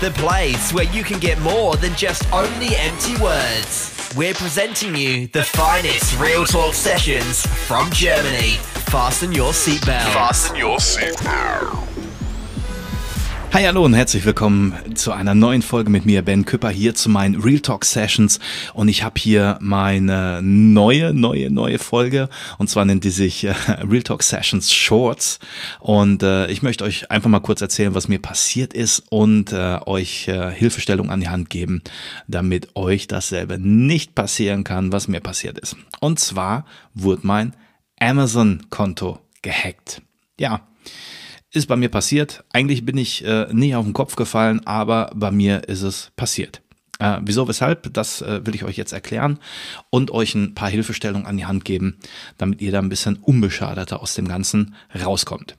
the place where you can get more than just only empty words. We're presenting you the finest real talk sessions from Germany. Fasten your seatbelt. Fasten your seatbelt. Hi, hallo und herzlich willkommen zu einer neuen Folge mit mir, Ben Küpper, hier zu meinen Real Talk Sessions. Und ich habe hier meine neue, neue, neue Folge. Und zwar nennt die sich äh, Real Talk Sessions Shorts. Und äh, ich möchte euch einfach mal kurz erzählen, was mir passiert ist und äh, euch äh, Hilfestellung an die Hand geben, damit euch dasselbe nicht passieren kann, was mir passiert ist. Und zwar wurde mein Amazon-Konto gehackt. Ja ist bei mir passiert. Eigentlich bin ich äh, nie auf den Kopf gefallen, aber bei mir ist es passiert. Äh, wieso, weshalb, das äh, will ich euch jetzt erklären und euch ein paar Hilfestellungen an die Hand geben, damit ihr da ein bisschen unbeschadeter aus dem Ganzen rauskommt.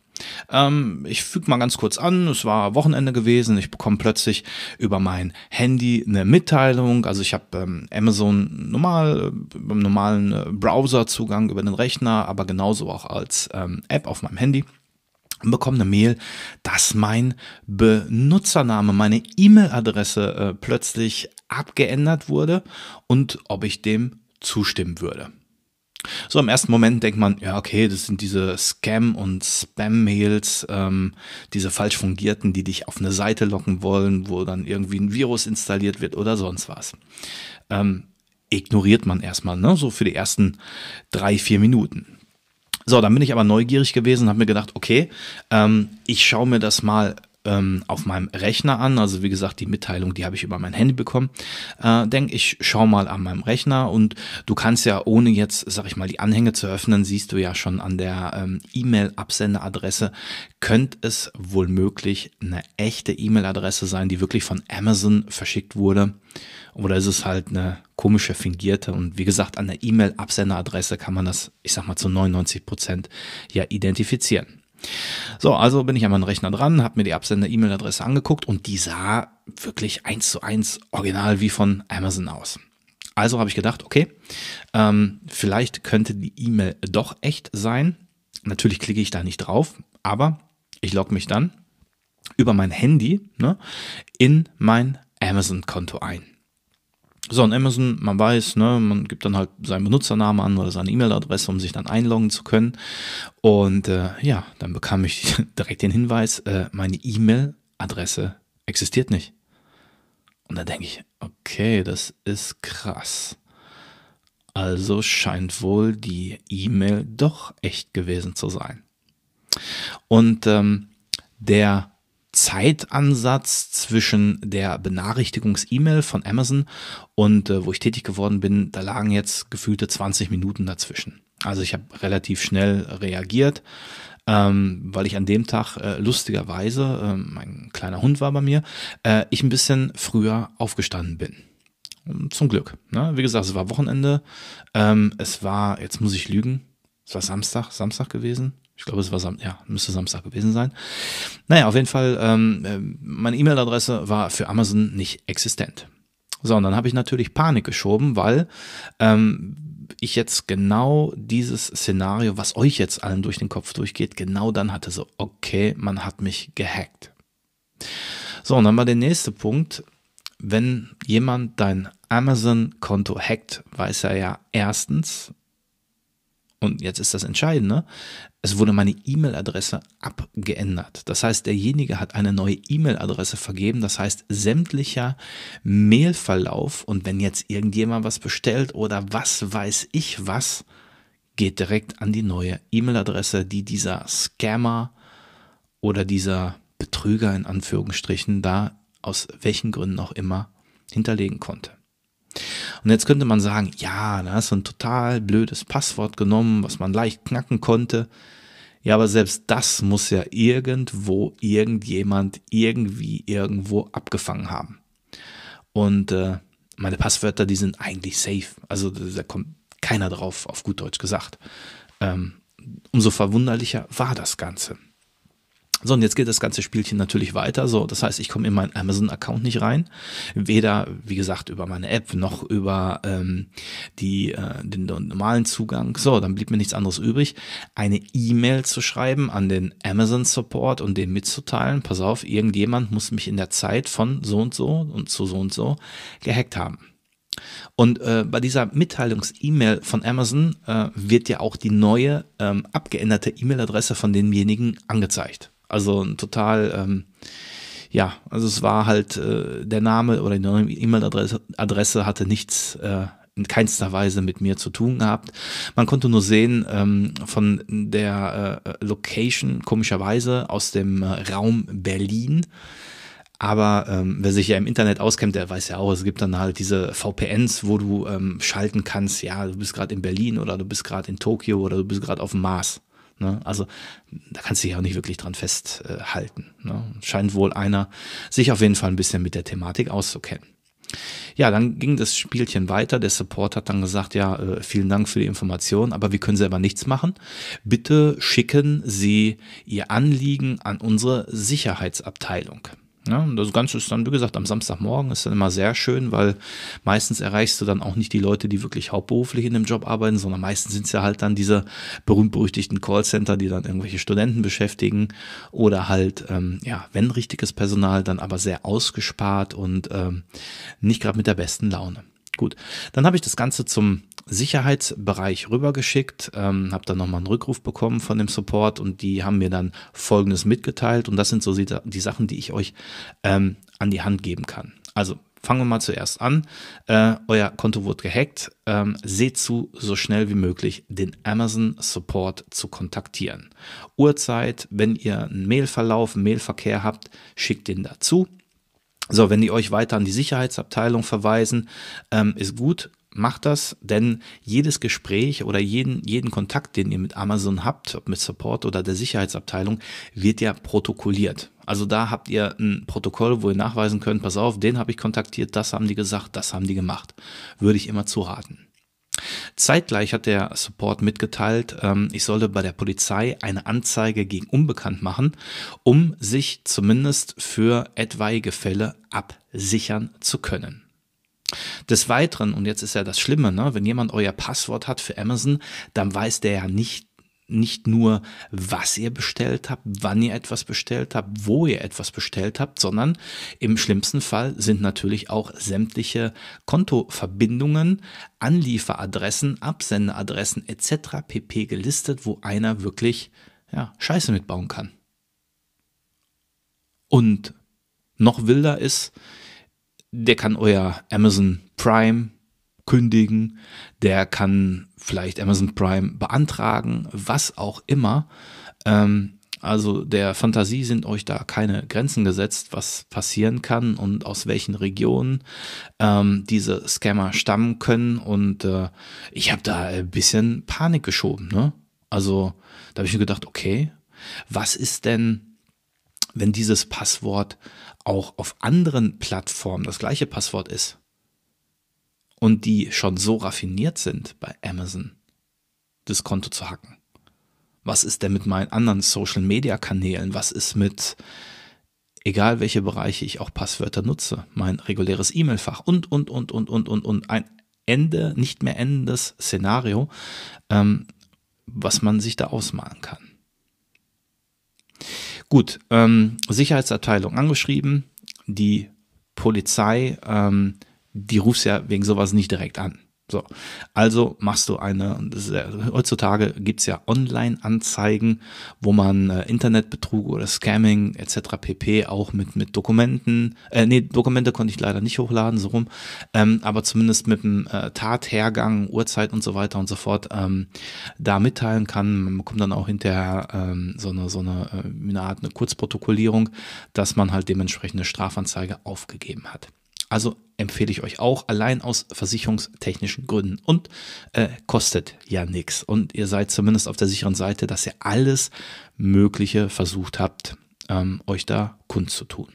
Ähm, ich füge mal ganz kurz an, es war Wochenende gewesen, ich bekomme plötzlich über mein Handy eine Mitteilung, also ich habe ähm, Amazon normal, äh, beim normalen äh, Browserzugang über den Rechner, aber genauso auch als ähm, App auf meinem Handy bekomme eine Mail, dass mein Benutzername, meine E-Mail-Adresse äh, plötzlich abgeändert wurde und ob ich dem zustimmen würde. So im ersten Moment denkt man, ja okay, das sind diese Scam- und Spam-Mails, ähm, diese falsch fungierten, die dich auf eine Seite locken wollen, wo dann irgendwie ein Virus installiert wird oder sonst was. Ähm, ignoriert man erstmal, ne? so für die ersten drei, vier Minuten. So, dann bin ich aber neugierig gewesen und habe mir gedacht, okay, ähm, ich schaue mir das mal ähm, auf meinem Rechner an. Also wie gesagt, die Mitteilung, die habe ich über mein Handy bekommen. Äh, denk, ich schaue mal an meinem Rechner und du kannst ja, ohne jetzt, sag ich mal, die Anhänge zu öffnen, siehst du ja schon an der ähm, E-Mail-Absenderadresse, könnte es wohl möglich eine echte E-Mail-Adresse sein, die wirklich von Amazon verschickt wurde. Oder ist es halt eine komische, fingierte? Und wie gesagt, an der E-Mail-Absenderadresse kann man das, ich sag mal, zu 99 Prozent ja identifizieren. So, also bin ich an meinem Rechner dran, habe mir die Absender-E-Mail-Adresse angeguckt und die sah wirklich eins zu eins original wie von Amazon aus. Also habe ich gedacht, okay, ähm, vielleicht könnte die E-Mail doch echt sein. Natürlich klicke ich da nicht drauf, aber ich logge mich dann über mein Handy ne, in mein Amazon-Konto ein. So, und Amazon, man weiß, ne, man gibt dann halt seinen Benutzernamen an oder seine E-Mail-Adresse, um sich dann einloggen zu können. Und äh, ja, dann bekam ich direkt den Hinweis, äh, meine E-Mail-Adresse existiert nicht. Und da denke ich, okay, das ist krass. Also scheint wohl die E-Mail doch echt gewesen zu sein. Und ähm, der Zeitansatz zwischen der Benachrichtigungs-E-Mail von Amazon und äh, wo ich tätig geworden bin, da lagen jetzt gefühlte 20 Minuten dazwischen. Also ich habe relativ schnell reagiert, ähm, weil ich an dem Tag äh, lustigerweise, äh, mein kleiner Hund war bei mir, äh, ich ein bisschen früher aufgestanden bin. Zum Glück. Ne? Wie gesagt, es war Wochenende. Ähm, es war, jetzt muss ich lügen, es war Samstag, Samstag gewesen. Ich glaube, es war Sam ja, müsste Samstag gewesen sein. Naja, auf jeden Fall, ähm, äh, meine E-Mail-Adresse war für Amazon nicht existent. So, und dann habe ich natürlich Panik geschoben, weil ähm, ich jetzt genau dieses Szenario, was euch jetzt allen durch den Kopf durchgeht, genau dann hatte so, okay, man hat mich gehackt. So, und dann war der nächste Punkt, wenn jemand dein Amazon-Konto hackt, weiß er ja erstens, und jetzt ist das Entscheidende, es wurde meine E-Mail-Adresse abgeändert. Das heißt, derjenige hat eine neue E-Mail-Adresse vergeben. Das heißt, sämtlicher Mailverlauf und wenn jetzt irgendjemand was bestellt oder was weiß ich was, geht direkt an die neue E-Mail-Adresse, die dieser Scammer oder dieser Betrüger in Anführungsstrichen da aus welchen Gründen auch immer hinterlegen konnte. Und jetzt könnte man sagen, ja, da hast du ein total blödes Passwort genommen, was man leicht knacken konnte. Ja, aber selbst das muss ja irgendwo irgendjemand irgendwie irgendwo abgefangen haben. Und äh, meine Passwörter, die sind eigentlich safe. Also da kommt keiner drauf, auf gut Deutsch gesagt. Ähm, umso verwunderlicher war das Ganze. So, und jetzt geht das ganze Spielchen natürlich weiter. So, das heißt, ich komme in meinen Amazon-Account nicht rein. Weder, wie gesagt, über meine App noch über ähm, die, äh, den, normalen Zugang. So, dann blieb mir nichts anderes übrig, eine E-Mail zu schreiben an den Amazon Support und den mitzuteilen. Pass auf, irgendjemand muss mich in der Zeit von so und so und zu so und so gehackt haben. Und äh, bei dieser Mitteilungs-E-Mail von Amazon äh, wird ja auch die neue ähm, abgeänderte E-Mail-Adresse von denjenigen angezeigt. Also ein total, ähm, ja, also es war halt äh, der Name oder die E-Mail-Adresse Adresse hatte nichts äh, in keinster Weise mit mir zu tun gehabt. Man konnte nur sehen ähm, von der äh, Location, komischerweise aus dem äh, Raum Berlin. Aber ähm, wer sich ja im Internet auskennt, der weiß ja auch, es gibt dann halt diese VPNs, wo du ähm, schalten kannst, ja, du bist gerade in Berlin oder du bist gerade in Tokio oder du bist gerade auf dem Mars. Ne? Also da kannst du dich auch nicht wirklich dran festhalten. Ne? Scheint wohl einer sich auf jeden Fall ein bisschen mit der Thematik auszukennen. Ja, dann ging das Spielchen weiter. Der Support hat dann gesagt, ja, äh, vielen Dank für die Information, aber wir können selber nichts machen. Bitte schicken Sie Ihr Anliegen an unsere Sicherheitsabteilung. Ja, und das Ganze ist dann, wie gesagt, am Samstagmorgen ist dann immer sehr schön, weil meistens erreichst du dann auch nicht die Leute, die wirklich hauptberuflich in dem Job arbeiten, sondern meistens sind es ja halt dann diese berühmt-berüchtigten Callcenter, die dann irgendwelche Studenten beschäftigen oder halt, ähm, ja, wenn richtiges Personal, dann aber sehr ausgespart und ähm, nicht gerade mit der besten Laune. Gut, dann habe ich das Ganze zum Sicherheitsbereich rübergeschickt, ähm, habe dann nochmal einen Rückruf bekommen von dem Support und die haben mir dann Folgendes mitgeteilt und das sind so die, Sachen, die ich euch ähm, an die Hand geben kann. Also fangen wir mal zuerst an. Äh, euer Konto wurde gehackt. Ähm, seht zu, so schnell wie möglich den Amazon Support zu kontaktieren. Uhrzeit, wenn ihr einen Mailverlauf, einen Mailverkehr habt, schickt den dazu. So, wenn die euch weiter an die Sicherheitsabteilung verweisen, ähm, ist gut macht das, denn jedes Gespräch oder jeden, jeden Kontakt, den ihr mit Amazon habt, ob mit Support oder der Sicherheitsabteilung, wird ja protokolliert. Also da habt ihr ein Protokoll, wo ihr nachweisen könnt, pass auf, den habe ich kontaktiert, das haben die gesagt, das haben die gemacht. Würde ich immer zuraten. Zeitgleich hat der Support mitgeteilt, ähm, ich solle bei der Polizei eine Anzeige gegen Unbekannt machen, um sich zumindest für etwaige Fälle absichern zu können. Des Weiteren, und jetzt ist ja das Schlimme, ne, wenn jemand euer Passwort hat für Amazon, dann weiß der ja nicht, nicht nur, was ihr bestellt habt, wann ihr etwas bestellt habt, wo ihr etwas bestellt habt, sondern im schlimmsten Fall sind natürlich auch sämtliche Kontoverbindungen, Anlieferadressen, Absenderadressen etc. pp gelistet, wo einer wirklich ja, Scheiße mitbauen kann. Und noch wilder ist, der kann euer Amazon Prime kündigen, der kann vielleicht Amazon Prime beantragen, was auch immer. Ähm, also der Fantasie sind euch da keine Grenzen gesetzt, was passieren kann und aus welchen Regionen ähm, diese Scammer stammen können. Und äh, ich habe da ein bisschen Panik geschoben. Ne? Also da habe ich mir gedacht, okay, was ist denn, wenn dieses Passwort auch auf anderen Plattformen das gleiche Passwort ist und die schon so raffiniert sind bei Amazon, das Konto zu hacken. Was ist denn mit meinen anderen Social-Media-Kanälen? Was ist mit, egal welche Bereiche ich auch Passwörter nutze, mein reguläres E-Mail-Fach und, und, und, und, und, und, und ein Ende, nicht mehr endendes Szenario, ähm, was man sich da ausmalen kann. Gut, ähm, Sicherheitsabteilung angeschrieben, die Polizei, ähm, die rufst ja wegen sowas nicht direkt an. So, also machst du eine, ja, heutzutage gibt's ja Online-Anzeigen, wo man äh, Internetbetrug oder Scamming etc. pp. auch mit, mit Dokumenten, äh, nee, Dokumente konnte ich leider nicht hochladen, so rum, ähm, aber zumindest mit dem äh, Tathergang, Uhrzeit und so weiter und so fort ähm, da mitteilen kann. Man bekommt dann auch hinterher ähm, so eine, so eine, äh, eine Art eine Kurzprotokollierung, dass man halt dementsprechend eine Strafanzeige aufgegeben hat. Also empfehle ich euch auch, allein aus versicherungstechnischen Gründen. Und äh, kostet ja nichts. Und ihr seid zumindest auf der sicheren Seite, dass ihr alles Mögliche versucht habt, ähm, euch da kundzutun.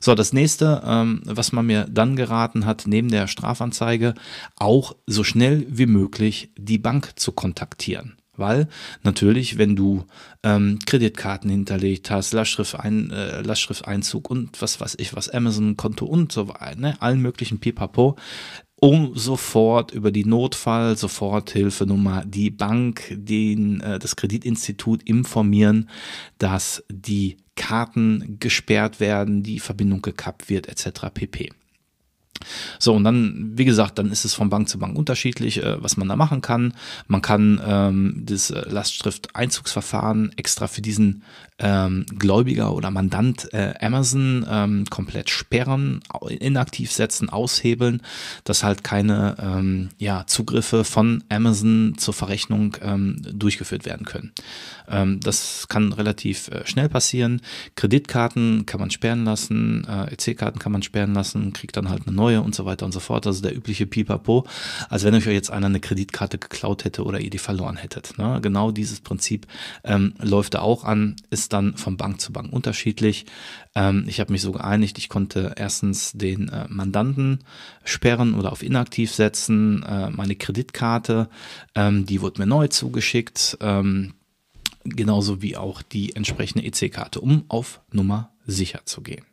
So, das nächste, ähm, was man mir dann geraten hat, neben der Strafanzeige, auch so schnell wie möglich die Bank zu kontaktieren. Weil natürlich, wenn du ähm, Kreditkarten hinterlegt hast, äh, Lastschrifteinzug und was weiß ich, was Amazon-Konto und so weiter, ne, allen möglichen Pipapo, um sofort über die Notfall-Soforthilfenummer die Bank, den, äh, das Kreditinstitut informieren, dass die Karten gesperrt werden, die Verbindung gekappt wird, etc. pp. So, und dann, wie gesagt, dann ist es von Bank zu Bank unterschiedlich, äh, was man da machen kann. Man kann ähm, das äh, Lastschrift-Einzugsverfahren extra für diesen ähm, Gläubiger oder Mandant äh, Amazon ähm, komplett sperren, inaktiv setzen, aushebeln, dass halt keine ähm, ja, Zugriffe von Amazon zur Verrechnung ähm, durchgeführt werden können. Ähm, das kann relativ äh, schnell passieren. Kreditkarten kann man sperren lassen, äh, EC-Karten kann man sperren lassen, kriegt dann halt eine neue und so weiter und so fort. Also der übliche Pipapo, als wenn euch jetzt einer eine Kreditkarte geklaut hätte oder ihr die verloren hättet. Ne? Genau dieses Prinzip ähm, läuft da auch an, ist dann von Bank zu Bank unterschiedlich. Ähm, ich habe mich so geeinigt, ich konnte erstens den äh, Mandanten sperren oder auf inaktiv setzen, äh, meine Kreditkarte, ähm, die wurde mir neu zugeschickt. Ähm, genauso wie auch die entsprechende EC-Karte, um auf Nummer sicher zu gehen.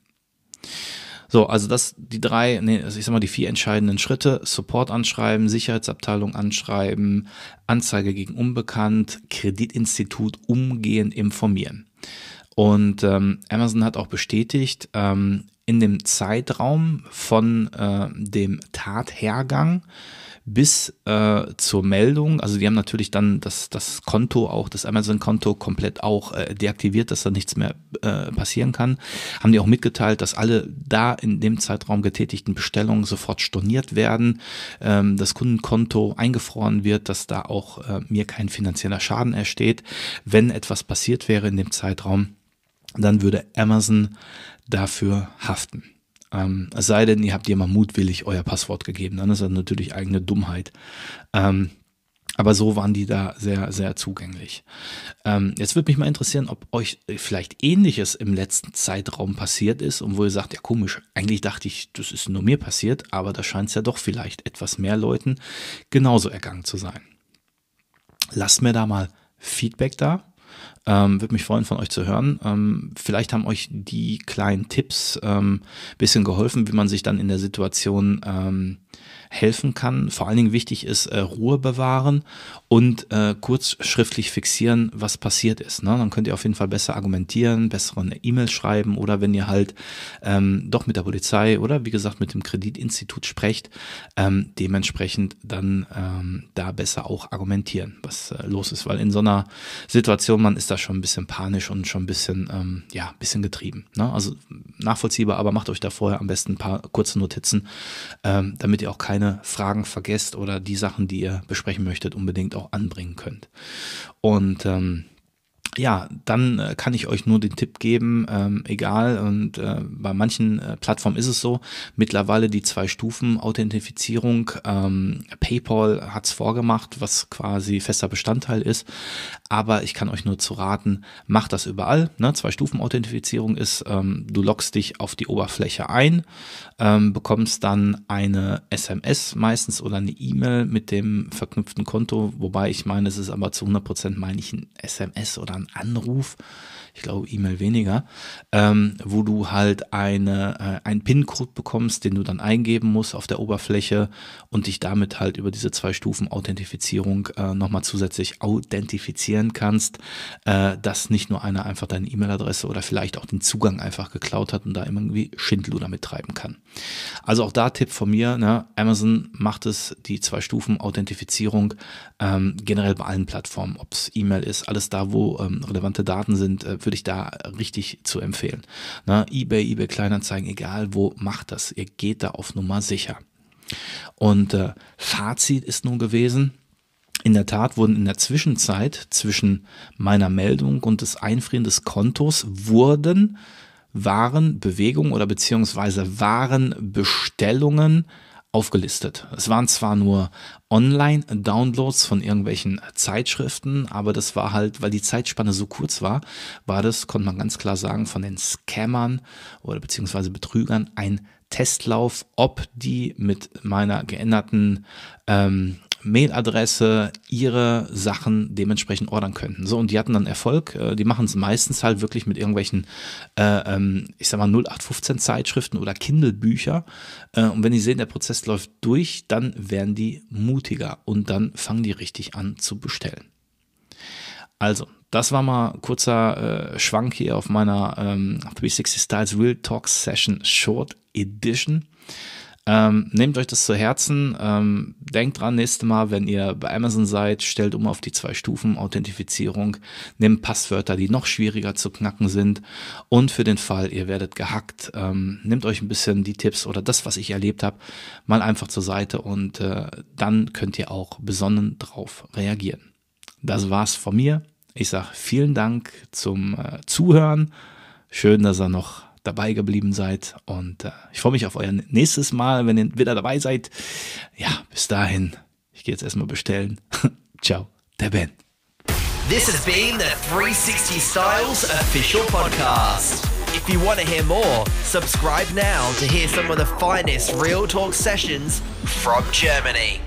So, also das, die drei, nee, also ich sag mal, die vier entscheidenden Schritte, Support anschreiben, Sicherheitsabteilung anschreiben, Anzeige gegen Unbekannt, Kreditinstitut umgehend informieren. Und ähm, Amazon hat auch bestätigt, ähm, in dem Zeitraum von äh, dem Tathergang bis äh, zur Meldung. Also die haben natürlich dann das, das Konto, auch das Amazon-Konto komplett auch äh, deaktiviert, dass da nichts mehr äh, passieren kann. Haben die auch mitgeteilt, dass alle da in dem Zeitraum getätigten Bestellungen sofort storniert werden, ähm, das Kundenkonto eingefroren wird, dass da auch äh, mir kein finanzieller Schaden entsteht. Wenn etwas passiert wäre in dem Zeitraum, dann würde Amazon dafür haften. Ähm, es sei denn, ihr habt jemand mutwillig euer Passwort gegeben, dann ist das natürlich eigene Dummheit. Ähm, aber so waren die da sehr, sehr zugänglich. Ähm, jetzt würde mich mal interessieren, ob euch vielleicht ähnliches im letzten Zeitraum passiert ist und wo ihr sagt, ja komisch, eigentlich dachte ich, das ist nur mir passiert, aber da scheint es ja doch vielleicht etwas mehr Leuten genauso ergangen zu sein. Lasst mir da mal Feedback da. Ähm, Würde mich freuen, von euch zu hören. Ähm, vielleicht haben euch die kleinen Tipps ähm, bisschen geholfen, wie man sich dann in der Situation ähm, helfen kann. Vor allen Dingen wichtig ist äh, Ruhe bewahren und äh, kurz schriftlich fixieren, was passiert ist. Ne? Dann könnt ihr auf jeden Fall besser argumentieren, bessere E-Mail schreiben oder wenn ihr halt ähm, doch mit der Polizei oder wie gesagt mit dem Kreditinstitut sprecht, ähm, dementsprechend dann ähm, da besser auch argumentieren, was äh, los ist. Weil in so einer Situation, man ist da schon ein bisschen panisch und schon ein bisschen, ähm, ja, bisschen getrieben. Ne? Also nachvollziehbar, aber macht euch da vorher am besten ein paar kurze Notizen, ähm, damit ihr auch keine Fragen vergesst oder die Sachen, die ihr besprechen möchtet, unbedingt auch anbringen könnt. Und ähm, ja, dann äh, kann ich euch nur den Tipp geben, ähm, egal, und äh, bei manchen äh, Plattformen ist es so, mittlerweile die zwei Stufen Authentifizierung, ähm, PayPal hat's vorgemacht, was quasi fester Bestandteil ist, aber ich kann euch nur zu raten, macht das überall, ne? zwei Stufen Authentifizierung ist, ähm, du loggst dich auf die Oberfläche ein, ähm, bekommst dann eine SMS meistens oder eine E-Mail mit dem verknüpften Konto, wobei ich meine, es ist aber zu 100% meine ich ein SMS oder ein Anruf, ich glaube E-Mail weniger, ähm, wo du halt eine, äh, einen PIN-Code bekommst, den du dann eingeben musst auf der Oberfläche und dich damit halt über diese zwei Stufen Authentifizierung äh, nochmal zusätzlich authentifizieren kannst, äh, dass nicht nur einer einfach deine E-Mail-Adresse oder vielleicht auch den Zugang einfach geklaut hat und da irgendwie Schindluder mittreiben kann. Also auch da Tipp von mir, ne? Amazon macht es, die zwei Stufen Authentifizierung ähm, generell bei allen Plattformen, ob es E-Mail ist, alles da, wo ähm, relevante Daten sind, äh, würde ich da richtig zu empfehlen. Na, eBay, eBay Kleinanzeigen, egal wo, macht das. Ihr geht da auf Nummer sicher. Und äh, Fazit ist nun gewesen, in der Tat wurden in der Zwischenzeit zwischen meiner Meldung und des Einfrieren des Kontos wurden waren Bewegungen oder beziehungsweise waren Bestellungen aufgelistet. Es waren zwar nur Online-Downloads von irgendwelchen Zeitschriften, aber das war halt, weil die Zeitspanne so kurz war, war das, konnte man ganz klar sagen, von den Scammern oder beziehungsweise Betrügern ein Testlauf, ob die mit meiner geänderten ähm, Mailadresse ihre Sachen dementsprechend ordern könnten. So, und die hatten dann Erfolg. Äh, die machen es meistens halt wirklich mit irgendwelchen, äh, ähm, ich sag mal, 0815 Zeitschriften oder Kindle-Bücher. Äh, und wenn die sehen, der Prozess läuft durch, dann werden die mutiger und dann fangen die richtig an zu bestellen. Also, das war mal kurzer äh, Schwank hier auf meiner ähm, 360 Styles Real Talk Session Short Edition. Ähm, nehmt euch das zu Herzen. Ähm, denkt dran, nächstes Mal, wenn ihr bei Amazon seid, stellt um auf die zwei Stufen Authentifizierung. Nehmt Passwörter, die noch schwieriger zu knacken sind. Und für den Fall, ihr werdet gehackt, ähm, nehmt euch ein bisschen die Tipps oder das, was ich erlebt habe, mal einfach zur Seite und äh, dann könnt ihr auch besonnen drauf reagieren. Das war's von mir. Ich sage vielen Dank zum äh, Zuhören. Schön, dass ihr noch dabei geblieben seid. Und äh, ich freue mich auf euer nächstes Mal, wenn ihr wieder dabei seid. Ja, bis dahin. Ich gehe jetzt erstmal bestellen. Ciao, der Ben. This has been the 360 Styles official podcast. If you want to hear more, subscribe now to hear some of the finest Real Talk sessions from Germany.